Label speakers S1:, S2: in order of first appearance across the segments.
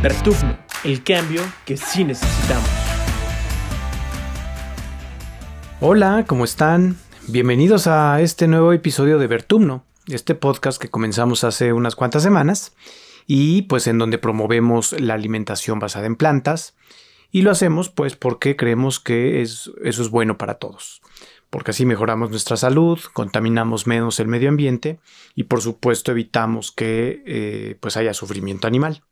S1: Vertufno, el cambio que sí necesitamos.
S2: Hola, ¿cómo están? Bienvenidos a este nuevo episodio de Vertumno, este podcast que comenzamos hace unas cuantas semanas y pues en donde promovemos la alimentación basada en plantas y lo hacemos pues porque creemos que es, eso es bueno para todos porque así mejoramos nuestra salud, contaminamos menos el medio ambiente y por supuesto evitamos que eh, pues haya sufrimiento animal.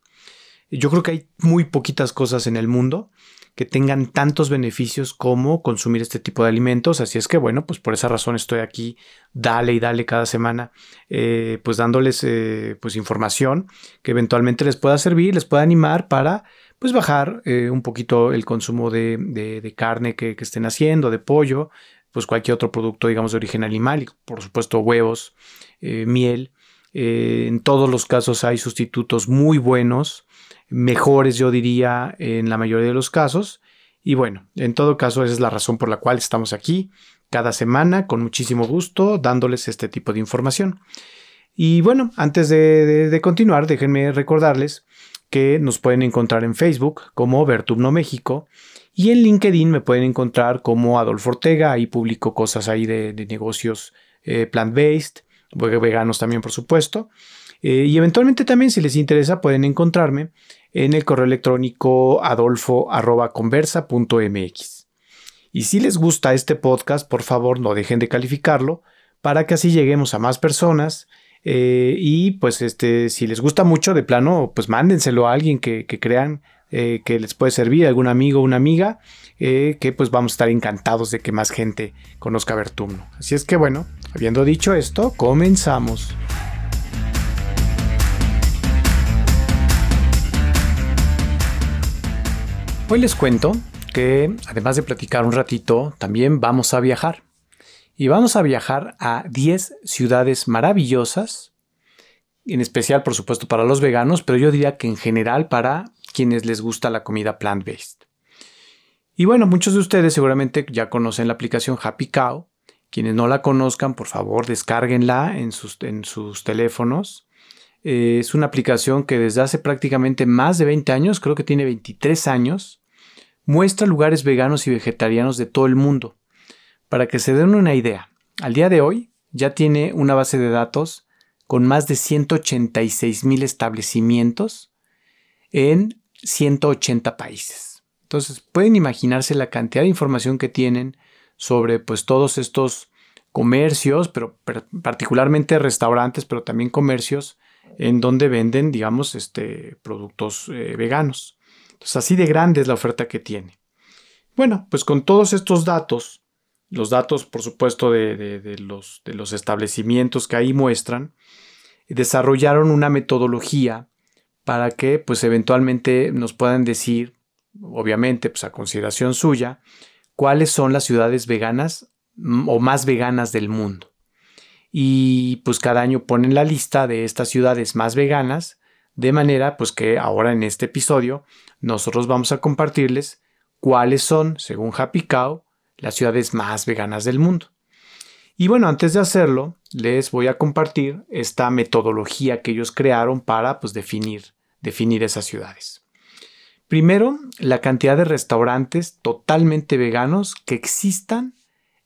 S2: Yo creo que hay muy poquitas cosas en el mundo que tengan tantos beneficios como consumir este tipo de alimentos. Así es que bueno, pues por esa razón estoy aquí, dale y dale cada semana, eh, pues dándoles eh, pues información que eventualmente les pueda servir, les pueda animar para pues bajar un poquito el consumo de, carne que, que, estén haciendo, de pollo, pues cualquier otro producto, digamos, de origen animal, y por supuesto huevos, eh, miel. Eh, en todos los casos hay sustitutos muy buenos, mejores yo diría en la mayoría de los casos. Y bueno, en todo caso esa es la razón por la cual estamos aquí cada semana con muchísimo gusto dándoles este tipo de información. Y bueno, antes de, continuar, déjenme recordarles que nos pueden encontrar en Facebook como Vertumno México y en LinkedIn me pueden encontrar como Adolfo Ortega, ahí publico cosas ahí de, negocios eh, plant-based, veganos también por supuesto. Eh, y eventualmente también si les interesa pueden encontrarme en el correo electrónico adolfo.conversa.mx. Y si les gusta este podcast, por favor no dejen de calificarlo para que así lleguemos a más personas. Eh, y pues este, si les gusta mucho de plano, pues mándenselo a alguien que, que crean eh, que les puede servir, algún amigo una amiga, eh, que pues vamos a estar encantados de que más gente conozca Vertumno. Así es que bueno, habiendo dicho esto, comenzamos. Hoy les cuento que además de platicar un ratito, también vamos a viajar. Y vamos a viajar a 10 ciudades maravillosas, en especial por supuesto para los veganos, pero yo diría que en general para quienes les gusta la comida plant-based. Y bueno, muchos de ustedes seguramente ya conocen la aplicación Happy Cow. Quienes no la conozcan, por favor, descárguenla en sus, en sus teléfonos. Eh, es una aplicación que desde hace prácticamente más de 20 años, creo que tiene 23 años, muestra lugares veganos y vegetarianos de todo el mundo. Para que se den una idea, al día de hoy ya tiene una base de datos con más de 186 mil establecimientos en 180 países. Entonces, pueden imaginarse la cantidad de información que tienen sobre pues todos estos comercios, pero, particularmente restaurantes, pero también comercios en donde venden, digamos, este, productos eh, veganos. Entonces, así de grande es la oferta que tiene. Bueno, pues con todos estos datos, los datos, por supuesto, de, los, de los establecimientos que ahí muestran, desarrollaron una metodología para que pues eventualmente nos puedan decir, obviamente pues a consideración suya, cuáles son las ciudades veganas mm, o más veganas del mundo. Y pues cada año ponen la lista de estas ciudades más veganas, de manera pues que ahora en este episodio nosotros vamos a compartirles cuáles son, según Happy Cow, las ciudades más veganas del mundo. Y bueno, antes de hacerlo, les voy a compartir esta metodología que ellos crearon para pues, definir definir esas ciudades. Primero, la cantidad de restaurantes totalmente veganos que existan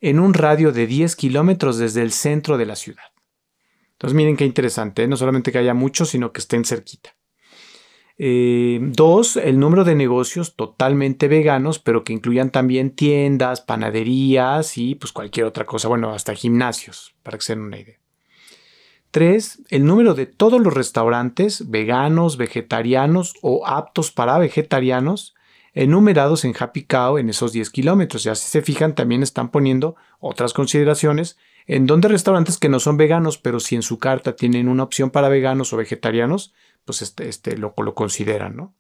S2: en un radio de 10 kilómetros desde el centro de la ciudad. Entonces miren qué interesante, ¿eh? no solamente que haya muchos, sino que estén cerquita. Eh, dos, el número de negocios totalmente veganos, pero que incluyan también tiendas, panaderías y pues cualquier otra cosa, bueno, hasta gimnasios, para que se den una idea. 3. El número de todos los restaurantes veganos, vegetarianos o aptos para vegetarianos enumerados en Happy Cow en esos 10 kilómetros. Ya si se fijan, también están poniendo otras consideraciones en donde restaurantes que no son veganos, pero si en su carta tienen una opción para veganos o vegetarianos, pues este, este lo, consideran. ¿no?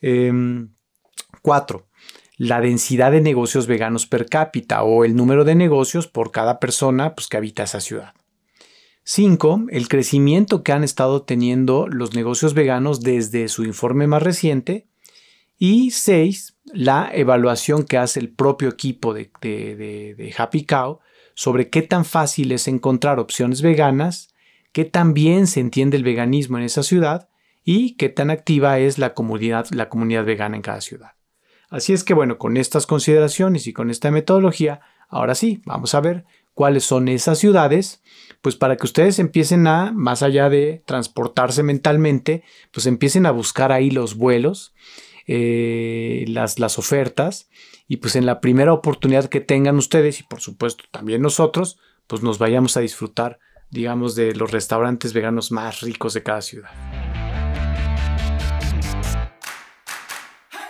S2: 4. Em, la densidad de negocios veganos per cápita o el número de negocios por cada persona pues, que habita esa ciudad. 5. El crecimiento que han estado teniendo los negocios veganos desde su informe más reciente. Y 6. La evaluación que hace el propio equipo de, de, Happy Cow sobre qué tan fácil es encontrar opciones veganas, qué tan bien se entiende el veganismo en esa ciudad y qué tan activa es la comunidad, la comunidad vegana en cada ciudad. Así es que bueno, con estas consideraciones y con esta metodología, ahora sí, vamos a ver cuáles son esas ciudades, pues para que ustedes empiecen a, más allá de transportarse mentalmente, pues empiecen a buscar ahí los vuelos, eh, las, las ofertas, y pues en la primera oportunidad que tengan ustedes, y por supuesto también nosotros, pues nos vayamos a disfrutar, digamos, de los restaurantes veganos más ricos de cada ciudad.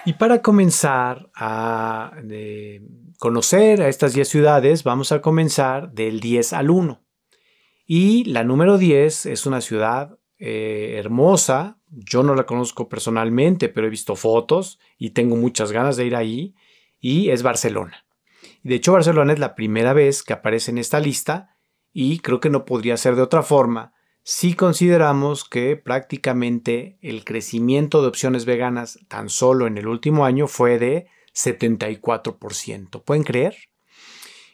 S2: Y para comenzar a conocer a estas 10 ciudades, vamos a comenzar del 10 al 1. Y la número 10 es una ciudad eh, hermosa. Yo no la conozco personalmente, pero he visto fotos y tengo muchas ganas de ir ahí. Y es Barcelona. De hecho, Barcelona es la primera vez que aparece en esta lista y creo que no podría ser de otra forma si consideramos que prácticamente el crecimiento de opciones veganas tan solo en el último año fue de 74%. ¿Pueden creer?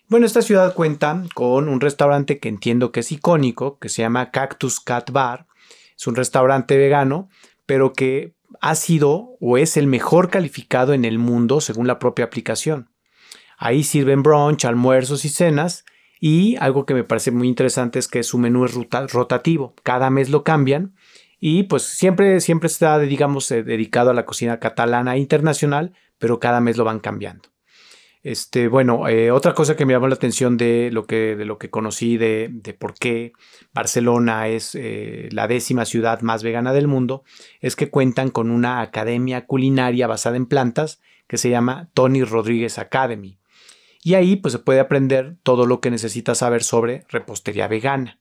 S2: Bueno, esta ciudad cuenta con un restaurante que entiendo que es icónico, que se llama Cactus Cat Bar. Es un restaurante vegano, pero que ha sido o es el mejor calificado en el mundo según la propia aplicación. Ahí sirven brunch, almuerzos y cenas y algo que me parece muy interesante es que su menú es rotativo. Cada mes lo cambian y pues siempre, siempre está, digamos, eh, dedicado a la cocina catalana internacional, pero cada mes lo van cambiando. Este, bueno, eh, otra cosa que me llamó la atención de lo que, de lo que conocí de, por qué Barcelona es eh, la décima ciudad más vegana del mundo es que cuentan con una academia culinaria basada en plantas que se llama Tony Rodríguez Academy. Y ahí pues se puede aprender todo lo que necesitas saber sobre repostería vegana.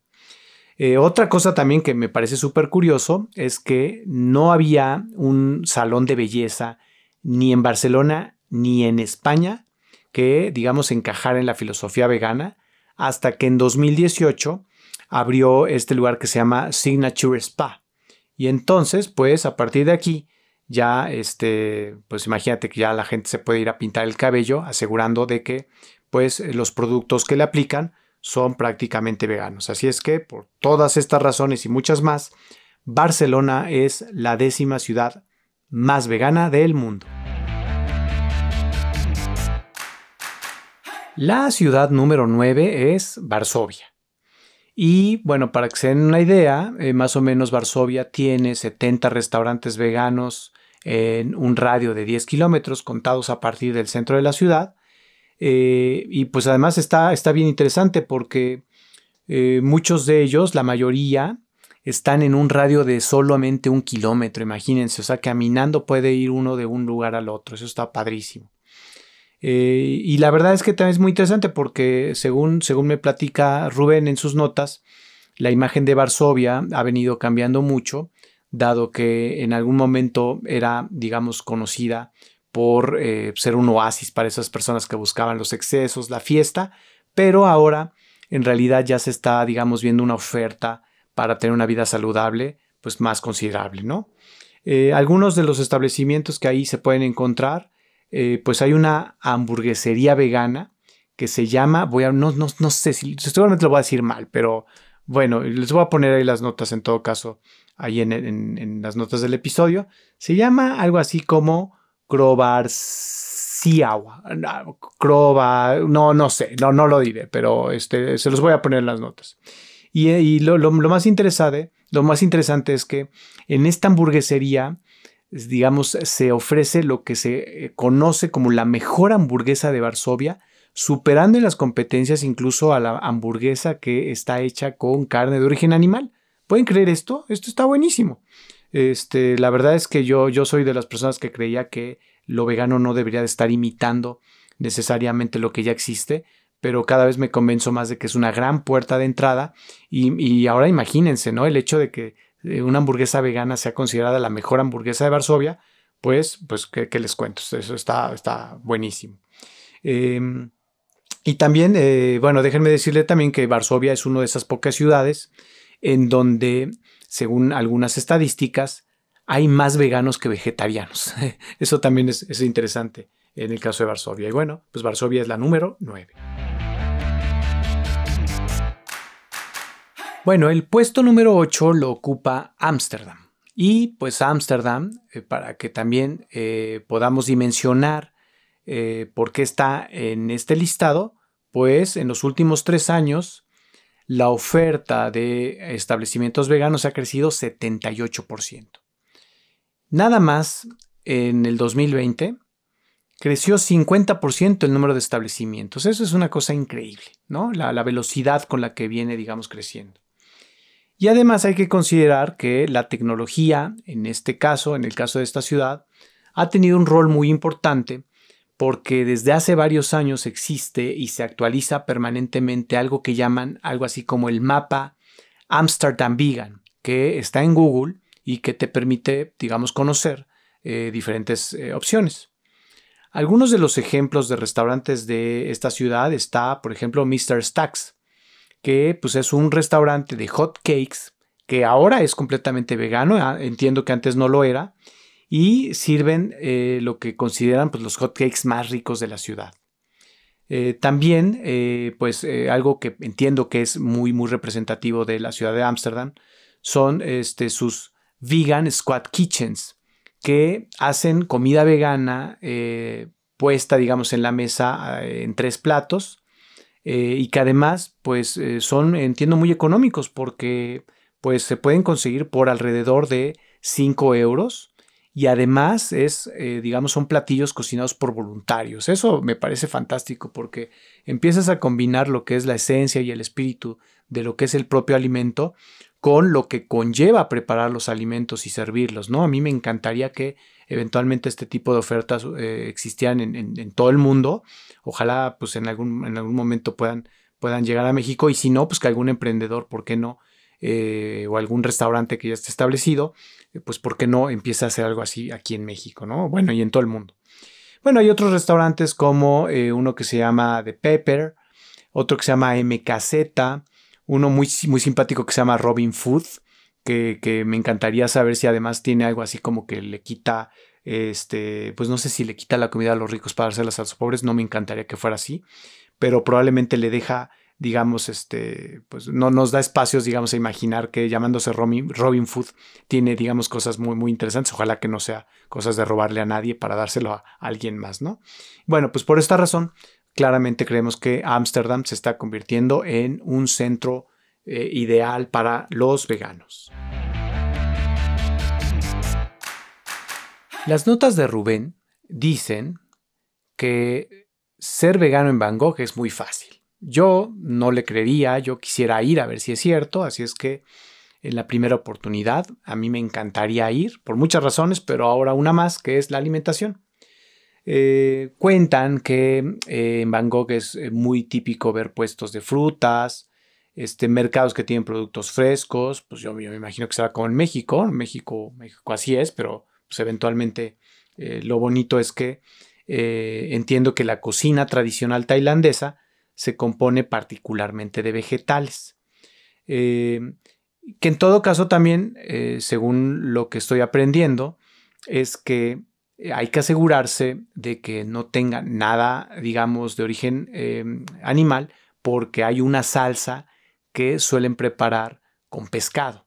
S2: Eh, otra cosa también que me parece súper curioso es que no había un salón de belleza ni en Barcelona ni en España que, digamos, encajara en la filosofía vegana hasta que en 2018 abrió este lugar que se llama Signature Spa. Y entonces, pues a partir de aquí, ya, este, pues imagínate que ya la gente se puede ir a pintar el cabello asegurando de que, pues, los productos que le aplican son prácticamente veganos. Así es que, por todas estas razones y muchas más, Barcelona es la décima ciudad más vegana del mundo. La ciudad número 9 es Varsovia. Y bueno, para que se den una idea, eh, más o menos Varsovia tiene 70 restaurantes veganos en un radio de 10 kilómetros contados a partir del centro de la ciudad. Eh, y pues además está, está bien interesante porque eh, muchos de ellos, la mayoría, están en un radio de solamente un kilómetro, imagínense, o sea, caminando puede ir uno de un lugar al otro, eso está padrísimo. Eh, y la verdad es que también es muy interesante porque según, según me platica Rubén en sus notas, la imagen de Varsovia ha venido cambiando mucho, dado que en algún momento era, digamos, conocida por eh, ser un oasis para esas personas que buscaban los excesos, la fiesta, pero ahora en realidad ya se está, digamos, viendo una oferta para tener una vida saludable, pues más considerable, ¿no? Eh, algunos de los establecimientos que ahí se pueden encontrar eh, pues hay una hamburguesería vegana que se llama, voy a, no, no, no sé si, seguramente lo voy a decir mal, pero bueno, les voy a poner ahí las notas en todo caso, ahí en, las notas del episodio. Se llama algo así como Crobarciagua, Croba, no, no sé, no, no lo diré, pero este, se los voy a poner en las notas. Y, lo, lo, más interesante, lo más interesante es que en esta hamburguesería digamos, se ofrece lo que se eh, conoce como la mejor hamburguesa de Varsovia, superando en las competencias incluso a la hamburguesa que está hecha con carne de origen animal. ¿Pueden creer esto? Esto está buenísimo. Este, la verdad es que yo, yo soy de las personas que creía que lo vegano no debería de estar imitando necesariamente lo que ya existe, pero cada vez me convenzo más de que es una gran puerta de entrada y, ahora imagínense, ¿no? El hecho de que una hamburguesa vegana sea considerada la mejor hamburguesa de Varsovia, pues, pues ¿qué, les cuento? Eso está, está buenísimo. Em, y también, eh, bueno, déjenme decirle también que Varsovia es una de esas pocas ciudades en donde, según algunas estadísticas, hay más veganos que vegetarianos. Eso también es, es interesante en el caso de Varsovia. Y bueno, pues Varsovia es la número 9. Bueno, el puesto número 8 lo ocupa Ámsterdam. Y pues Ámsterdam, eh, para que también eh, podamos dimensionar eh, por qué está en este listado, pues en los últimos tres años la oferta de establecimientos veganos ha crecido 78%. Nada más en el 2020 creció 50% el número de establecimientos. Eso es una cosa increíble, ¿no? La, la, velocidad con la que viene, digamos, creciendo. Y además hay que considerar que la tecnología, en este caso, en el caso de esta ciudad, ha tenido un rol muy importante porque desde hace varios años existe y se actualiza permanentemente algo que llaman algo así como el mapa Amsterdam Vegan, que está en Google y que te permite, digamos, conocer eh, diferentes eh, opciones. Algunos de los ejemplos de restaurantes de esta ciudad está, por ejemplo, Mr. Stacks, que pues, es un restaurante de hot cakes que ahora es completamente vegano, ah, entiendo que antes no lo era, y sirven eh, lo que consideran pues, los hotcakes más ricos de la ciudad. también, pues algo que entiendo que es muy, muy representativo de la ciudad de Ámsterdam son este, sus vegan squad kitchens, que hacen comida vegana eh, puesta, digamos, en la mesa eh, en tres platos eh, y que además, pues, son, entiendo, muy económicos porque, pues, se pueden conseguir por alrededor de 5 euros y además es, digamos, son platillos cocinados por voluntarios. Eso me parece fantástico porque empiezas a combinar lo que es la esencia y el espíritu de lo que es el propio alimento con lo que conlleva preparar los alimentos y servirlos, ¿no? A mí me encantaría que eventualmente este tipo de ofertas eh, existieran en, todo el mundo. Ojalá pues en algún, en algún momento puedan, puedan llegar a México y si no, pues que algún emprendedor, ¿por qué no? Eh, o algún restaurante que ya esté establecido, eh, pues ¿por qué no empieza a hacer algo así aquí en México, ¿no? Bueno, y en todo el mundo. Bueno, hay otros restaurantes como uno que se llama The Pepper, otro que se llama MKZ, uno muy, muy simpático que se llama Robin Food, que, me encantaría saber si además tiene algo así como que le quita, este, pues no sé si le quita la comida a los ricos para dárselas a los pobres, no me encantaría que fuera así, pero probablemente le deja digamos, este, pues no nos da espacios, digamos, a imaginar que llamándose Robin, Food tiene, digamos, cosas muy, muy interesantes. Ojalá que no sea cosas de robarle a nadie para dárselo a alguien más, ¿no? Bueno, pues por esta razón, claramente creemos que Ámsterdam se está convirtiendo en un centro eh, ideal para los veganos. Las notas de Rubén dicen que ser vegano en Bangkok es muy fácil. Yo no le creería, yo quisiera ir a ver si es cierto, así es que en la primera oportunidad a mí me encantaría ir por muchas razones, pero ahora una más que es la alimentación. Eh, cuentan que eh, en Bangkok es eh, muy típico ver puestos de frutas, este, mercados que tienen productos frescos, pues yo, me imagino que será como en México, México, México así es, pero pues eventualmente lo bonito es que entiendo que la cocina tradicional tailandesa se compone particularmente de vegetales. que en todo caso también, según lo que estoy aprendiendo, es que eh, hay que asegurarse de que no tenga nada, digamos, de origen animal, porque hay una salsa que suelen preparar con pescado.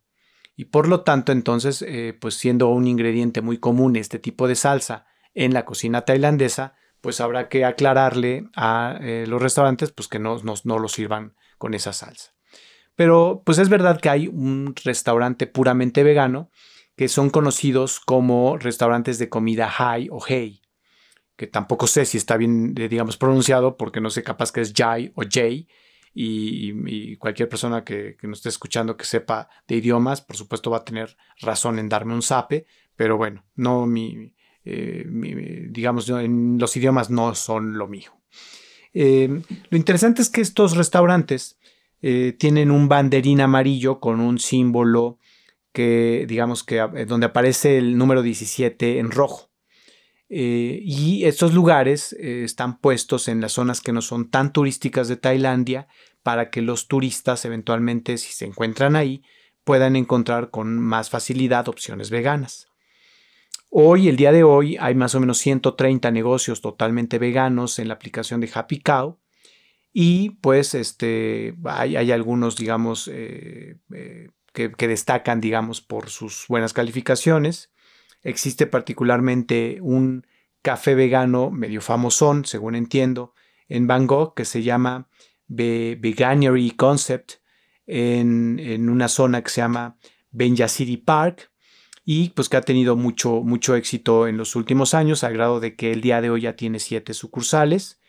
S2: Y por lo tanto, entonces, eh, pues siendo un ingrediente muy común este tipo de salsa en la cocina tailandesa, pues habrá que aclararle a eh, los restaurantes pues que no, no lo sirvan con esa salsa. Pero pues es verdad que hay un restaurante puramente vegano que son conocidos como restaurantes de comida high o hey, que tampoco sé si está bien, eh, digamos, pronunciado, porque no sé capaz que es jai o jay, y, cualquier persona que, nos esté escuchando que sepa de idiomas, por supuesto va a tener razón en darme un zape, pero bueno, no mi, eh, digamos, los idiomas no son lo mío. Eh, lo interesante es que estos restaurantes tienen un banderín amarillo con un símbolo que digamos que eh, donde aparece el número 17 en rojo. Eh, y estos lugares eh, están puestos en las zonas que no son tan turísticas de Tailandia para que los turistas eventualmente, si se encuentran ahí, puedan encontrar con más facilidad opciones veganas. Hoy, el día de hoy, hay más o menos 130 negocios totalmente veganos en la aplicación de Happy Cow y pues este, hay, algunos, digamos, que, destacan, digamos, por sus buenas calificaciones. Existe particularmente un café vegano medio famosón, según entiendo, en Bangkok que se llama Veganery Concept en, en, una zona que se llama Benja City Park y pues que ha tenido mucho, mucho éxito en los últimos años, al grado de que el día de hoy ya tiene siete sucursales.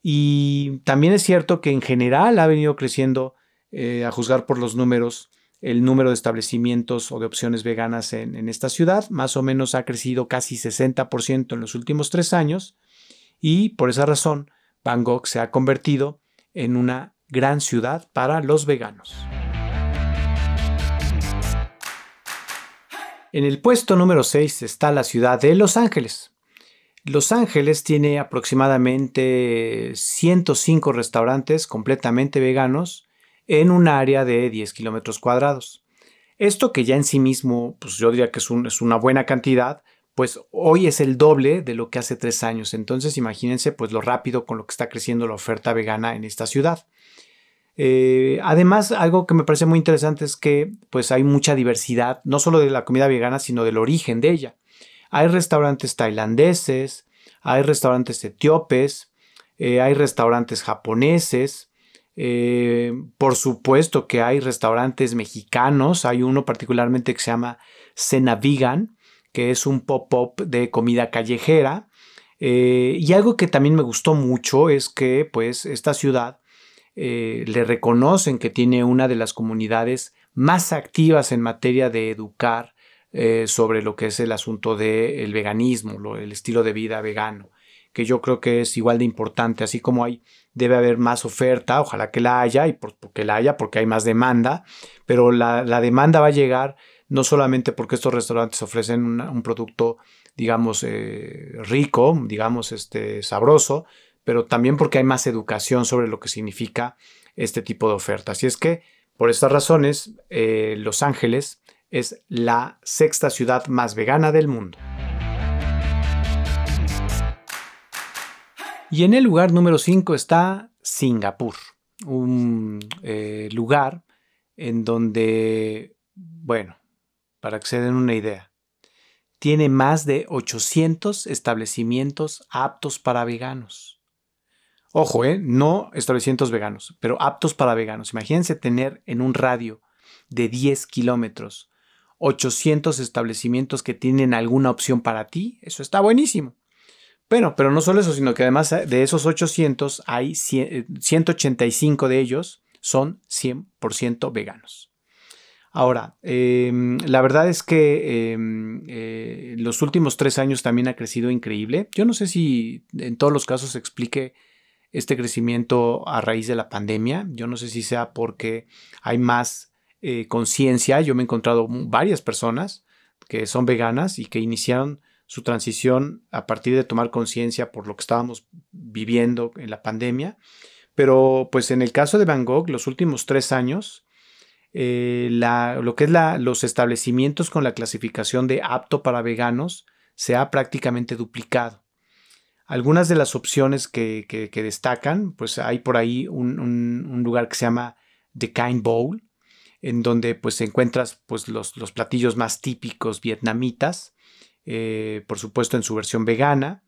S2: Y también es cierto que en general ha venido creciendo, eh, a juzgar por los números, el número de establecimientos o de opciones veganas en, esta ciudad. Más o menos ha crecido casi 60% en los últimos tres años. Y por esa razón, Bangkok se ha convertido en una gran ciudad para los veganos. En el puesto número 6 está la ciudad de Los Ángeles. Los Ángeles tiene aproximadamente 105 restaurantes completamente veganos en un área de 10 kilómetros cuadrados. Esto que ya en sí mismo, pues yo diría que es, una buena cantidad, pues hoy es el doble de lo que hace tres años. Entonces imagínense pues lo rápido con lo que está creciendo la oferta vegana en esta ciudad. Eh, además, algo que me parece muy interesante es que pues hay mucha diversidad, no solo de la comida vegana, sino del origen de ella. Hay restaurantes tailandeses, hay restaurantes etíopes, eh, hay restaurantes japoneses, eh, por supuesto que hay restaurantes mexicanos, hay uno particularmente que se llama Cena Vegan, que es un pop-up de comida callejera. Eh, y algo que también me gustó mucho es que pues esta ciudad le reconocen que tiene una de las comunidades más activas en materia de educar eh, sobre lo que es el asunto del veganismo, el estilo de vida vegano, que yo creo que es igual de importante, así como hay, debe haber más oferta, ojalá que la haya, y porque la haya, porque hay más demanda, pero la, demanda va a llegar no solamente porque estos restaurantes ofrecen un producto, digamos, eh, rico, digamos, este, sabroso, pero también porque hay más educación sobre lo que significa este tipo de oferta. Así es que, por estas razones, eh, Los Ángeles es la sexta ciudad más vegana del mundo. Y en el lugar número 5 está Singapur, un eh, lugar en donde, bueno, para que se den una idea, tiene más de 800 establecimientos aptos para veganos. Ojo, ¿eh? no establecimientos veganos, pero aptos para veganos. Imagínense tener en un radio de 10 kilómetros 800 establecimientos que tienen alguna opción para ti, eso está buenísimo. Bueno, pero no solo eso, sino que además de esos 800 hay 185 de ellos son 100% veganos. Ahora, em, la verdad es que em, eh, los últimos tres años también ha crecido increíble. Yo no sé si en todos los casos se explique este crecimiento a raíz de la pandemia. Yo no sé si sea porque hay más eh, conciencia. Yo me he encontrado varias personas que son veganas y que iniciaron su transición a partir de tomar conciencia por lo que estábamos viviendo en la pandemia. Pero pues en el caso de Van Gogh, los últimos tres años, eh, lo que es los establecimientos con la clasificación de apto para veganos se ha prácticamente duplicado. Algunas de las opciones que, destacan, pues hay por ahí un, lugar que se llama The Kind Bowl, en donde pues encuentras pues los, los platillos más típicos vietnamitas, eh, por supuesto en su versión vegana.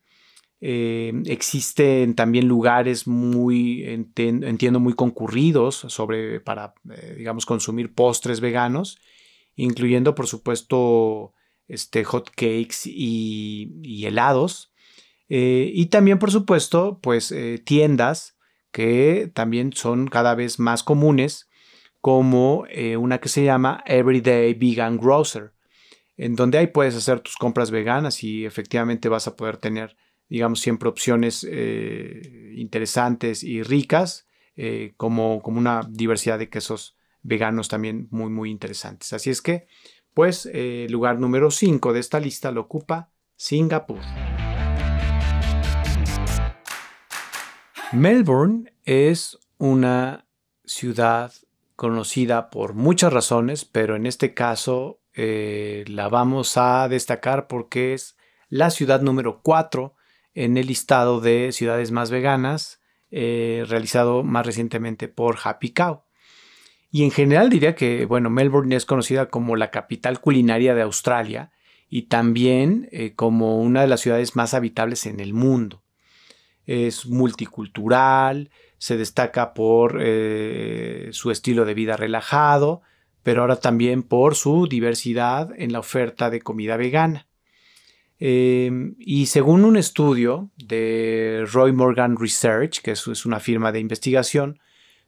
S2: Eh, existen también lugares muy, entiendo, muy concurridos sobre, para, eh, digamos, consumir postres veganos, incluyendo, por supuesto, este, hot cakes y, helados. y también, por supuesto, pues tiendas que también son cada vez más comunes como eh, una que se llama Everyday Vegan Grocer, en donde ahí puedes hacer tus compras veganas y efectivamente vas a poder tener, digamos, siempre opciones eh, interesantes y ricas, eh, como, como una diversidad de quesos veganos también muy, muy interesantes. Así es que, pues, el lugar número 5 de esta lista lo ocupa Singapur. Melbourne es una ciudad conocida por muchas razones, pero en este caso eh, la vamos a destacar porque es la ciudad número 4 en el listado de ciudades más veganas, eh, realizado más recientemente por Happy Cow. Y en general diría que, bueno, Melbourne es conocida como la capital culinaria de Australia y también eh, como una de las ciudades más habitables en el mundo. Es multicultural, se destaca por eh, su estilo de vida relajado, pero ahora también por su diversidad en la oferta de comida vegana. Em, y según un estudio de Roy Morgan Research, que es, una firma de investigación,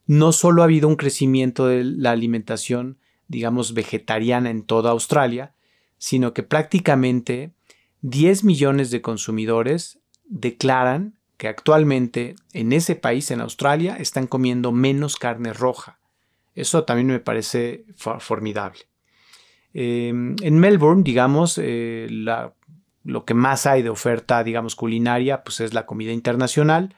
S2: no solo ha habido un crecimiento de la alimentación, digamos, vegetariana en toda Australia, sino que prácticamente 10 millones de consumidores declaran que actualmente en ese país, en Australia, están comiendo menos carne roja. Eso también me parece formidable. Em, en Melbourne, digamos, eh, lo que más hay de oferta, digamos, culinaria, pues es la comida internacional.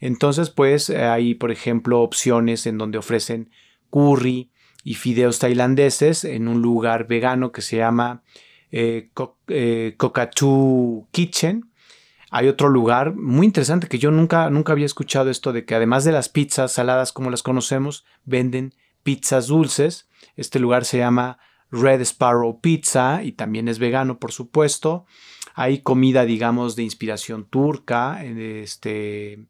S2: Entonces, pues hay, por ejemplo, opciones en donde ofrecen curry y fideos tailandeses en un lugar vegano que se llama eh, eh Kitchen. Hay otro lugar muy interesante que yo nunca, nunca había escuchado esto de que además de las pizzas saladas como las conocemos, venden pizzas dulces. Este lugar se llama Red Sparrow Pizza y también es vegano, por supuesto. Hay comida, digamos, de inspiración turca, este,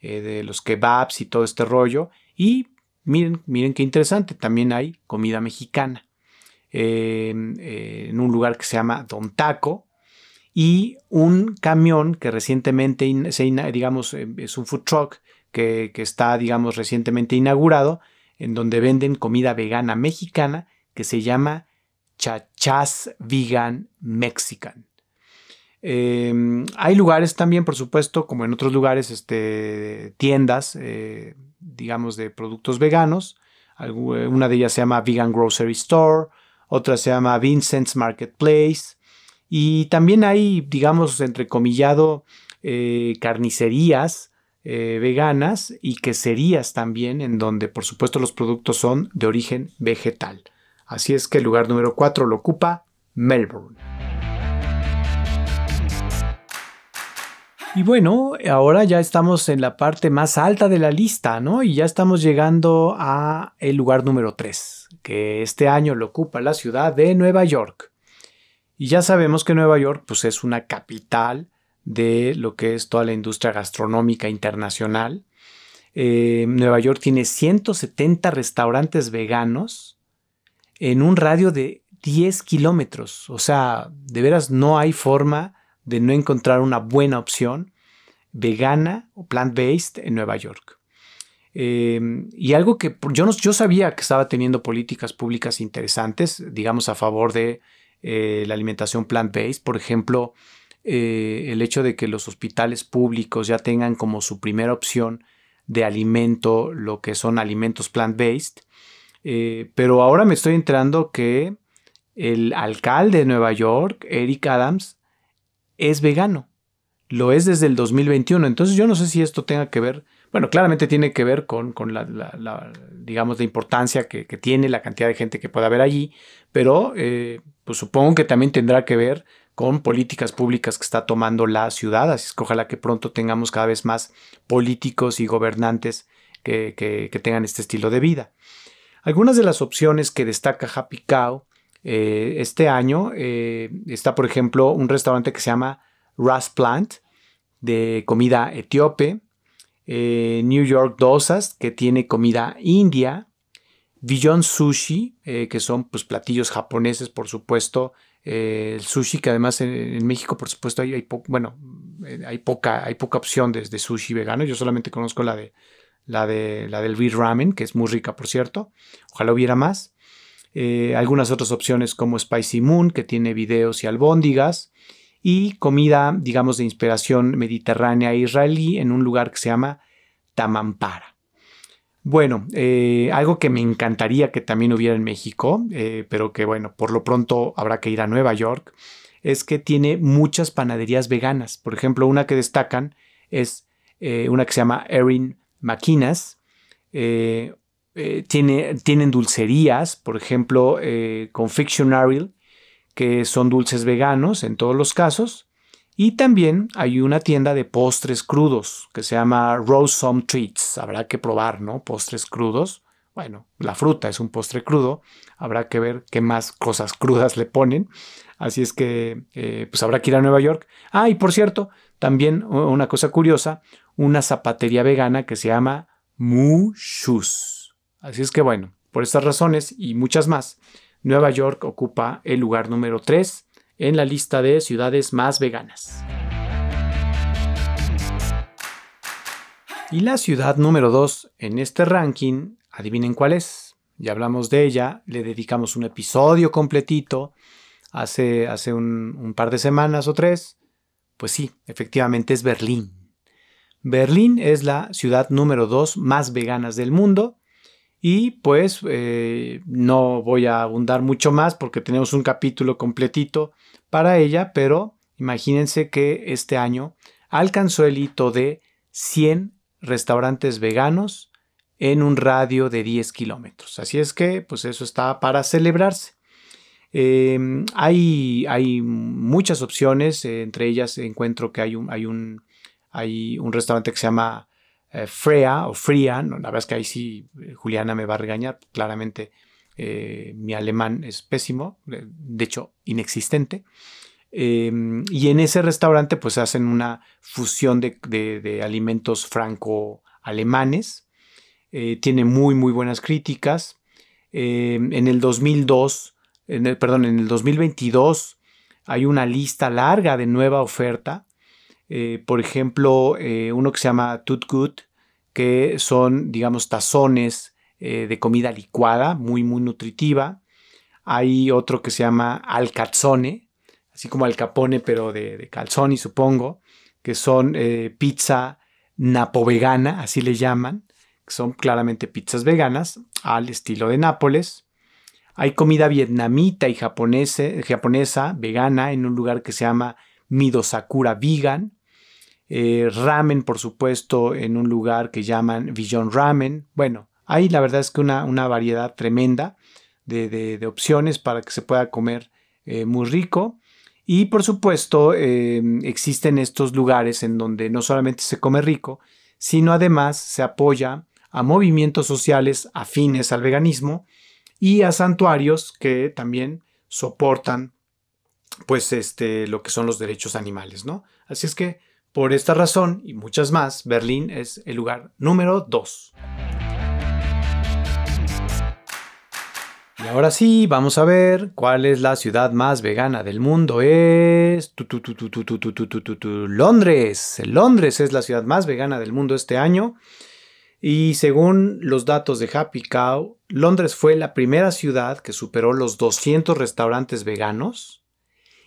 S2: eh, de los kebabs y todo este rollo. Y miren, miren qué interesante, también hay comida mexicana. Em, eh, en un lugar que se llama Don Taco. Y un camión que recientemente, digamos, eh, es un food truck que, que está, digamos, recientemente inaugurado, en donde venden comida vegana mexicana que se llama Chachas Vegan Mexican. Em, hay lugares también, por supuesto, como en otros lugares, este, tiendas, eh, digamos, de productos veganos. Una de ellas se llama Vegan Grocery Store, otra se llama Vincent's Marketplace. Y también hay, digamos, entrecomillado, eh, carnicerías eh, veganas y queserías también, en donde por supuesto los productos son de origen vegetal. Así es que el lugar número 4 lo ocupa Melbourne. Y bueno, ahora ya estamos en la parte más alta de la lista, ¿no? Y ya estamos llegando a el lugar número 3, que este año lo ocupa la ciudad de Nueva York. Y ya sabemos que Nueva York pues es una capital de lo que es toda la industria gastronómica internacional. Eh, Nueva York tiene 170 restaurantes veganos en un radio de 10 kilómetros. O sea, de veras no hay forma de no encontrar una buena opción vegana o plant-based en Nueva York. Eh, y algo que yo, no, yo sabía que estaba teniendo políticas públicas interesantes, digamos, a favor de eh, la alimentación plant-based. Por ejemplo, eh, el hecho de que los hospitales públicos ya tengan como su primera opción de alimento lo que son alimentos plant-based. Eh, pero ahora me estoy enterando que el alcalde de Nueva York, Eric Adams, es vegano. Lo es desde el 2021. Entonces yo no sé si esto tenga que ver, bueno, claramente tiene que ver con, la, digamos, la importancia que, tiene la cantidad de gente que puede haber allí, pero eh, pues supongo que también tendrá que ver con políticas públicas que está tomando la ciudad. Así es que ojalá que pronto tengamos cada vez más políticos y gobernantes que, tengan este estilo de vida. Algunas de las opciones que destaca Happy Cow eh, este año eh, está, por ejemplo, un restaurante que se llama Ras Plant de comida etíope, eh, New York Dosas que tiene comida india, Beyond Sushi, que son pues, platillos japoneses, por supuesto, el sushi, que además en, México, por supuesto, hay, bueno, hay poca, hay poca opción de, sushi vegano. Yo solamente conozco la de la de la del Beer Ramen, que es muy rica, por cierto. Ojalá hubiera más. Eh, algunas otras opciones como Spicy Moon, que tiene videos y albóndigas. Y comida, digamos, de inspiración mediterránea israelí en un lugar que se llama Tamampara. Bueno, eh, algo que me encantaría que también hubiera en México, eh, pero que bueno, por lo pronto habrá que ir a Nueva York, es que tiene muchas panaderías veganas. Por ejemplo, una que destacan es una que se llama Erin Maquinas. Tiene, tienen dulcerías, por ejemplo, Confectionary, que son dulces veganos en todos los casos. Y también hay una tienda de postres crudos que se llama Rose Some Treats. Habrá que probar, ¿no? Postres crudos. bueno, la fruta es un postre crudo, habrá que ver qué más cosas crudas le ponen. Así es que, eh, pues habrá que ir a Nueva York. Ah, y por cierto, también una cosa curiosa, una zapatería vegana que se llama Mushus. Así es que bueno, por estas razones y muchas más, Nueva York ocupa el lugar número 3 en la lista de ciudades más veganas. Y la ciudad número 2 en este ranking, adivinen cuál es. Ya hablamos de ella, le dedicamos un episodio completito hace, hace un, un par de semanas o tres. Pues sí, efectivamente es Berlín. Berlín es la ciudad número 2 más veganas del mundo. Y pues eh, no voy a abundar mucho más porque tenemos un capítulo completito para ella, pero imagínense que este año alcanzó el hito de 100 restaurantes veganos en un radio de 10 kilómetros. Así es que, pues eso está para celebrarse. Em, hay, hay, muchas opciones, eh, entre ellas encuentro que hay un, hay un, hay un restaurante que se llama eh, o Fria, la verdad es que ahí sí eh, Juliana me va a regañar, claramente mi alemán es pésimo, de hecho inexistente. Em, y en ese restaurante pues hacen una fusión de, alimentos franco-alemanes. Eh, tiene muy muy buenas críticas. Em, en el 2002, en el, perdón, en el 2022 hay una lista larga de nueva oferta. Eh, por ejemplo, eh, uno que se llama Tut Good, que son, digamos, tazones de comida licuada, muy, muy nutritiva. Hay otro que se llama Alcazzone, así como al capone, pero de, de calzoni, supongo, que son eh, pizza napovegana, así le llaman, que son claramente pizzas veganas al estilo de Nápoles. Hay comida vietnamita y japonesa vegana en un lugar que se llama Midosakura Vegan. Eh, ramen, por supuesto, en un lugar que llaman Vision Ramen. Bueno, hay la verdad es que una, una variedad tremenda de, opciones para que se pueda comer eh, muy rico. Y por supuesto, em, existen estos lugares en donde no solamente se come rico, sino además se apoya a movimientos sociales afines al veganismo y a santuarios que también soportan pues este lo que son los derechos animales, ¿no? Así es que por esta razón y muchas más, Berlín es el lugar número 2. Y ahora sí, vamos a ver cuál es la ciudad más vegana del mundo. Es Londres. Londres es la ciudad más vegana del mundo este año. Y según los datos de Happy Cow, Londres fue la primera ciudad que superó los 200 restaurantes veganos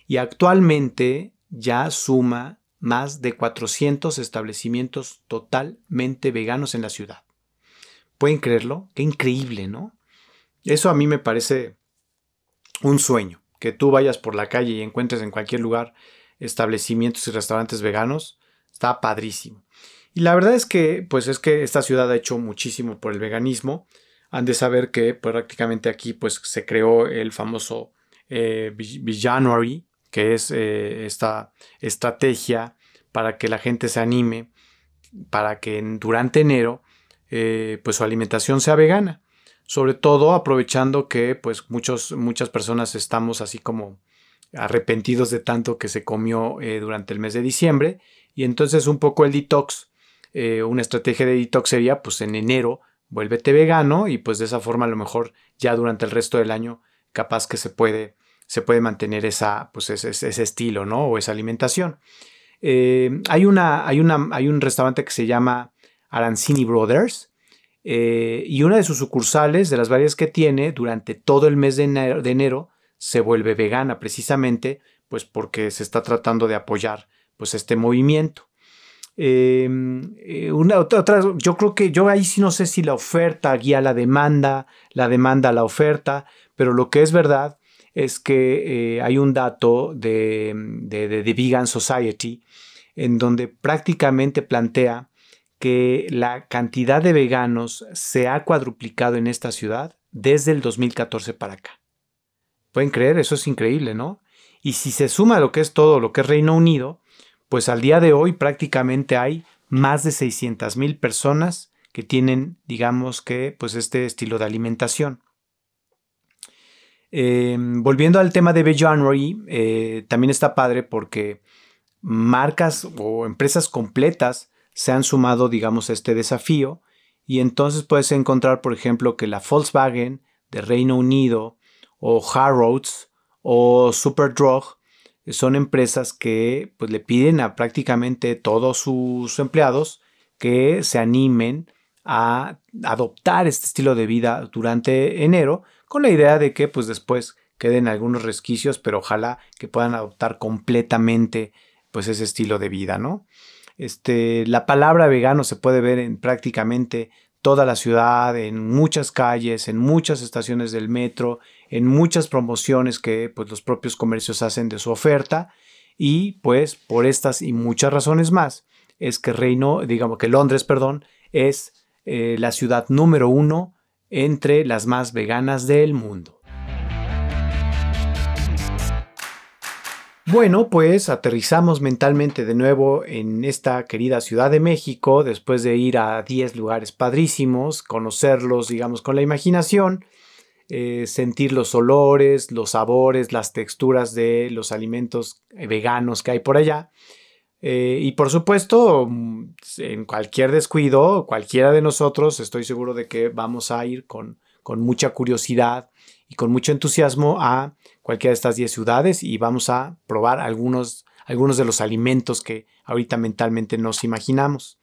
S2: y actualmente ya suma más de 400 establecimientos totalmente veganos en la ciudad. ¿Pueden creerlo? Qué increíble, ¿no? Eso a mí me parece un sueño, que tú vayas por la calle y encuentres en cualquier lugar establecimientos y restaurantes veganos, está padrísimo. Y la verdad es que, pues es que esta ciudad ha hecho muchísimo por el veganismo. Han de saber que prácticamente aquí pues se creó el famoso eh, que es eh, esta estrategia para que la gente se anime, para que durante enero eh, pues su alimentación sea vegana. Sobre todo aprovechando que pues muchos, muchas personas estamos así como arrepentidos de tanto que se comió eh, durante el mes de diciembre. Y entonces un poco el detox, una estrategia de detox sería pues en enero vuélvete vegano y pues de esa forma a lo mejor ya durante el resto del año capaz que se puede, se puede mantener esa, pues ese, ese estilo, ¿no? O esa alimentación. Eh, hay, una, hay, una, hay un restaurante que se llama Arancini Brothers, eh, y una de sus sucursales, de las varias que tiene, durante todo el mes de enero, se vuelve vegana, precisamente, pues porque se está tratando de apoyar pues este movimiento. Em, eh, una, otra, yo creo que yo ahí sí no sé si la oferta guía la demanda, la demanda la oferta, pero lo que es verdad es que eh, hay un dato de, de, de, de Vegan Society en donde prácticamente plantea que la cantidad de veganos se ha cuadruplicado en esta ciudad desde el 2014 para acá. Pueden creer, eso es increíble, ¿no? Y si se suma lo que es todo lo que es Reino Unido, pues al día de hoy prácticamente hay más de 600 mil personas que tienen, digamos que, pues este estilo de alimentación. Em, volviendo al tema de January, eh, también está padre porque marcas o empresas completas se han sumado, digamos, a este desafío. Y entonces puedes encontrar, por ejemplo, que la Volkswagen de Reino Unido o Harrods o Superdrug son empresas que pues, le piden a prácticamente todos sus empleados que se animen a adoptar este estilo de vida durante enero con la idea de que pues después queden algunos resquicios, pero ojalá que puedan adoptar completamente pues ese estilo de vida, ¿no? Este, la palabra vegano se puede ver en prácticamente toda la ciudad, en muchas calles, en muchas estaciones del metro, en muchas promociones que pues, los propios comercios hacen de su oferta y pues por estas y muchas razones más es que Reino, digamos que Londres, perdón, es eh, la ciudad número uno entre las más veganas del mundo. Bueno, pues aterrizamos mentalmente de nuevo en esta querida Ciudad de México después de ir a 10 lugares padrísimos, conocerlos, digamos, con la imaginación, eh, sentir los olores, los sabores, las texturas de los alimentos veganos que hay por allá eh, y por supuesto, mm, en cualquier descuido, cualquiera de nosotros, estoy seguro de que vamos a ir con, mucha curiosidad y con mucho entusiasmo a cualquiera de estas 10 ciudades y vamos a probar algunos, algunos de los alimentos que ahorita mentalmente nos imaginamos.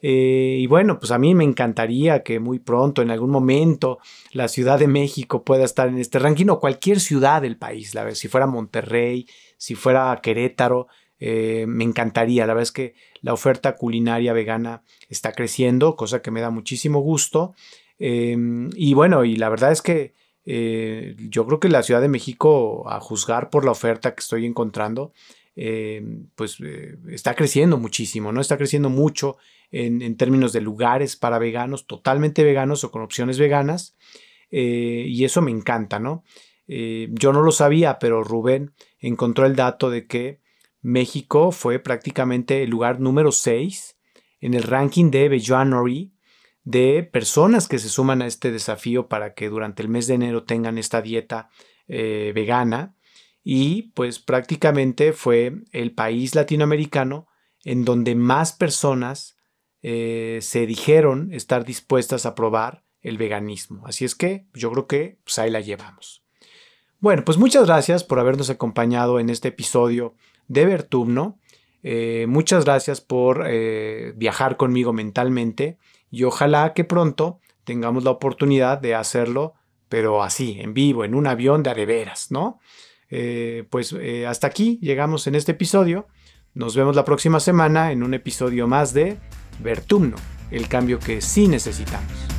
S2: Eh, y bueno, pues a mí me encantaría que muy pronto, en algún momento, la Ciudad de México pueda estar en este ranking o cualquier ciudad del país, si fuera Monterrey, si fuera Querétaro, eh, me encantaría. La verdad es que la oferta culinaria vegana está creciendo, cosa que me da muchísimo gusto. Em, y bueno, y la verdad es que eh, yo creo que la Ciudad de México, a juzgar por la oferta que estoy encontrando, pues eh, está creciendo muchísimo, ¿no? Está creciendo mucho en, en, términos de lugares para veganos, totalmente veganos o con opciones veganas. y eso me encanta, ¿no? yo no lo sabía, pero Rubén encontró el dato de que México fue prácticamente el lugar número 6 en el ranking de January de personas que se suman a este desafío para que durante el mes de enero tengan esta dieta eh, vegana y pues prácticamente fue el país latinoamericano en donde más personas eh, se dijeron estar dispuestas a probar el veganismo. Así es que yo creo que pues, ahí la llevamos. Bueno, pues muchas gracias por habernos acompañado en este episodio de Vertumno. Eh, muchas gracias por eh, viajar conmigo mentalmente y ojalá que pronto tengamos la oportunidad de hacerlo, pero así, en vivo, en un avión de areveras, ¿no? Eh, pues hasta aquí llegamos en este episodio. Nos vemos la próxima semana en un episodio más de Vertumno, el cambio que sí necesitamos.